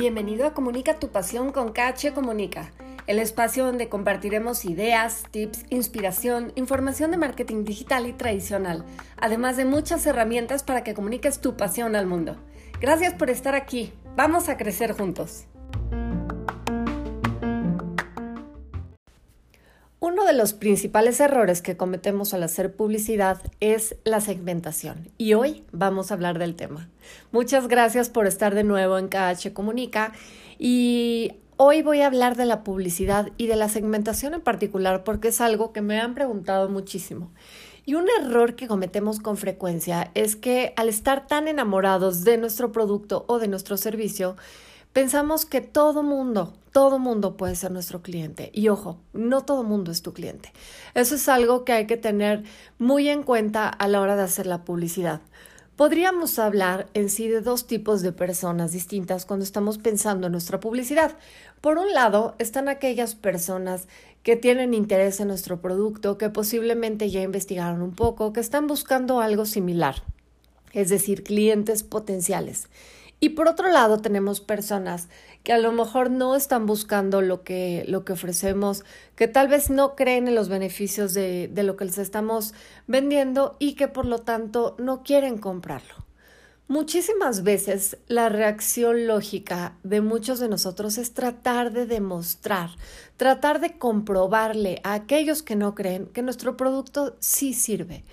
Bienvenido a Comunica tu pasión con KH Comunica, el espacio donde compartiremos ideas, tips, inspiración, información de marketing digital y tradicional, además de muchas herramientas para que comuniques tu pasión al mundo. Gracias por estar aquí. Vamos a crecer juntos. Uno de los principales errores que cometemos al hacer publicidad es la segmentación y hoy vamos a hablar del tema. Muchas gracias por estar de nuevo en KH Comunica y hoy voy a hablar de la publicidad y de la segmentación en particular porque es algo que me han preguntado muchísimo. Y un error que cometemos con frecuencia es que al estar tan enamorados de nuestro producto o de nuestro servicio, pensamos que todo mundo, todo mundo puede ser nuestro cliente. Y ojo, no todo mundo es tu cliente. Eso es algo que hay que tener muy en cuenta a la hora de hacer la publicidad. Podríamos hablar en sí de dos tipos de personas distintas cuando estamos pensando en nuestra publicidad. Por un lado, están aquellas personas que tienen interés en nuestro producto, que posiblemente ya investigaron un poco, que están buscando algo similar, es decir, clientes potenciales. Y por otro lado, tenemos personas que a lo mejor no están buscando lo que, lo que ofrecemos, que tal vez no creen en los beneficios de, de lo que les estamos vendiendo y que por lo tanto no quieren comprarlo. Muchísimas veces la reacción lógica de muchos de nosotros es tratar de demostrar, tratar de comprobarle a aquellos que no creen que nuestro producto sí sirve.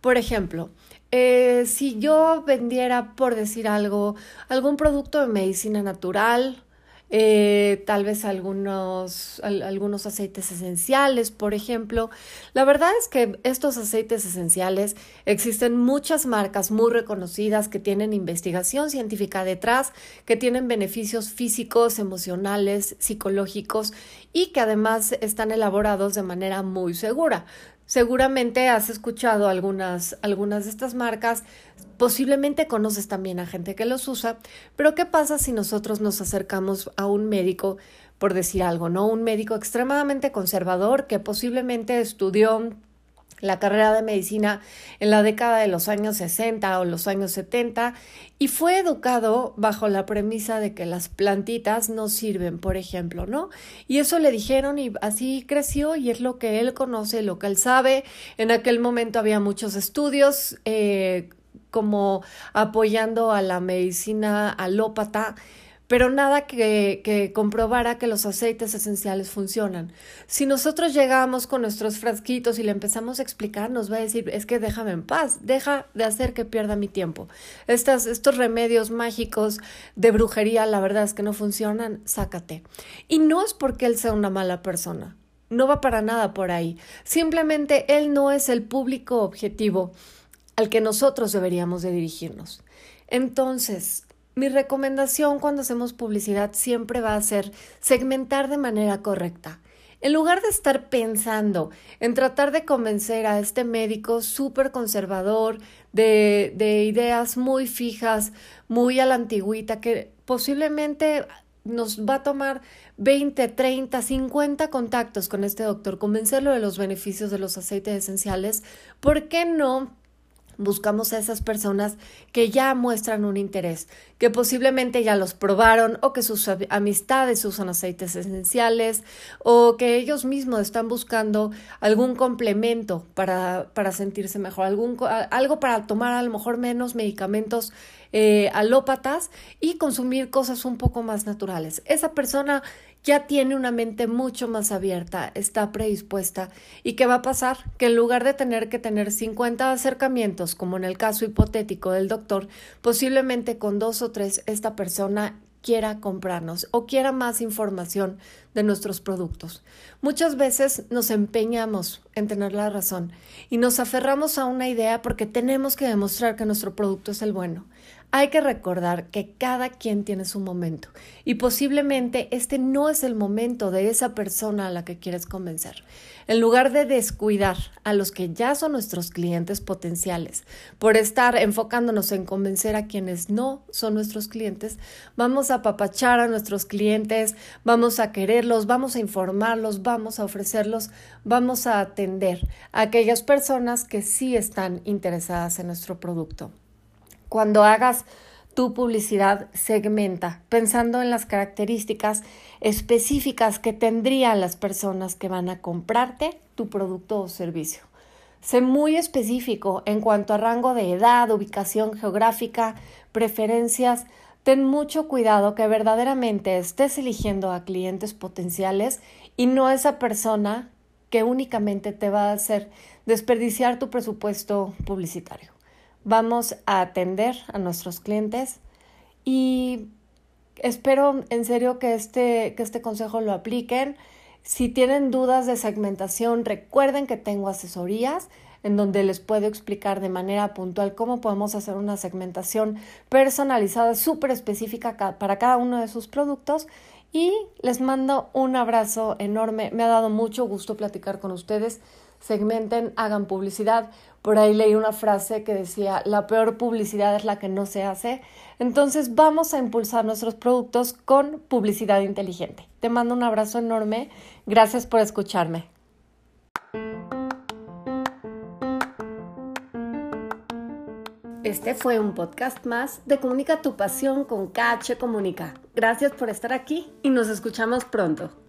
Por ejemplo, eh, si yo vendiera, por decir algo, algún producto de medicina natural, eh, tal vez algunos, algunos aceites esenciales, por ejemplo. La verdad es que estos aceites esenciales existen muchas marcas muy reconocidas que tienen investigación científica detrás, que tienen beneficios físicos, emocionales, psicológicos y que además están elaborados de manera muy segura. Seguramente has escuchado algunas, algunas de estas marcas, posiblemente conoces también a gente que los usa, pero ¿qué pasa si nosotros nos acercamos a un médico, por decir algo, ¿no? Un médico extremadamente conservador que posiblemente estudió la carrera de medicina en la década de los años 60 o los años 70 y fue educado bajo la premisa de que las plantitas no sirven, por ejemplo, ¿no? Y eso le dijeron y así creció y es lo que él conoce, lo que él sabe. En aquel momento había muchos estudios eh, como apoyando a la medicina alópata pero nada que, comprobara que los aceites esenciales funcionan. Si nosotros llegamos con nuestros frasquitos y le empezamos a explicar, nos va a decir, es que déjame en paz, deja de hacer que pierda mi tiempo. Estas, estos remedios mágicos de brujería, la verdad es que no funcionan, sácate. Y no es porque él sea una mala persona, no va para nada por ahí. Simplemente él no es el público objetivo al que nosotros deberíamos de dirigirnos. Entonces, mi recomendación cuando hacemos publicidad siempre va a ser segmentar de manera correcta. En lugar de estar pensando en tratar de convencer a este médico súper conservador, de, de, ideas muy fijas, muy a la antigüita, que posiblemente nos va a tomar 20, 30, 50 contactos con este doctor, convencerlo de los beneficios de los aceites esenciales, ¿por qué no? Buscamos a esas personas que ya muestran un interés, que posiblemente ya los probaron o que sus amistades usan aceites esenciales o que ellos mismos están buscando algún complemento para, para sentirse mejor, algún, algo para tomar a lo mejor menos medicamentos eh, alópatas y consumir cosas un poco más naturales. Esa persona ya tiene una mente mucho más abierta, está predispuesta. ¿Y qué va a pasar? Que en lugar de tener que tener 50 acercamientos, como en el caso hipotético del doctor, posiblemente con dos o tres esta persona quiera comprarnos o quiera más información de nuestros productos. Muchas veces nos empeñamos en tener la razón y nos aferramos a una idea porque tenemos que demostrar que nuestro producto es el bueno. Hay que recordar que cada quien tiene su momento y posiblemente este no es el momento de esa persona a la que quieres convencer. En lugar de descuidar a los que ya son nuestros clientes potenciales por estar enfocándonos en convencer a quienes no son nuestros clientes, vamos a apapachar a nuestros clientes, vamos a quererlos, vamos a informarlos, vamos a ofrecerlos, vamos a atender a aquellas personas que sí están interesadas en nuestro producto. Cuando hagas tu publicidad, segmenta, pensando en las características específicas que tendrían las personas que van a comprarte tu producto o servicio. Sé muy específico en cuanto a rango de edad, ubicación geográfica, preferencias. Ten mucho cuidado que verdaderamente estés eligiendo a clientes potenciales y no esa persona que únicamente te va a hacer desperdiciar tu presupuesto publicitario vamos a atender a nuestros clientes y espero en serio que este, que este consejo lo apliquen. Si tienen dudas de segmentación, recuerden que tengo asesorías en donde les puedo explicar de manera puntual cómo podemos hacer una segmentación personalizada, súper específica para cada uno de sus productos. Y les mando un abrazo enorme. Me ha dado mucho gusto platicar con ustedes segmenten, hagan publicidad. Por ahí leí una frase que decía, la peor publicidad es la que no se hace. Entonces vamos a impulsar nuestros productos con publicidad inteligente. Te mando un abrazo enorme. Gracias por escucharme. Este fue un podcast más de Comunica tu pasión con KH Comunica. Gracias por estar aquí y nos escuchamos pronto.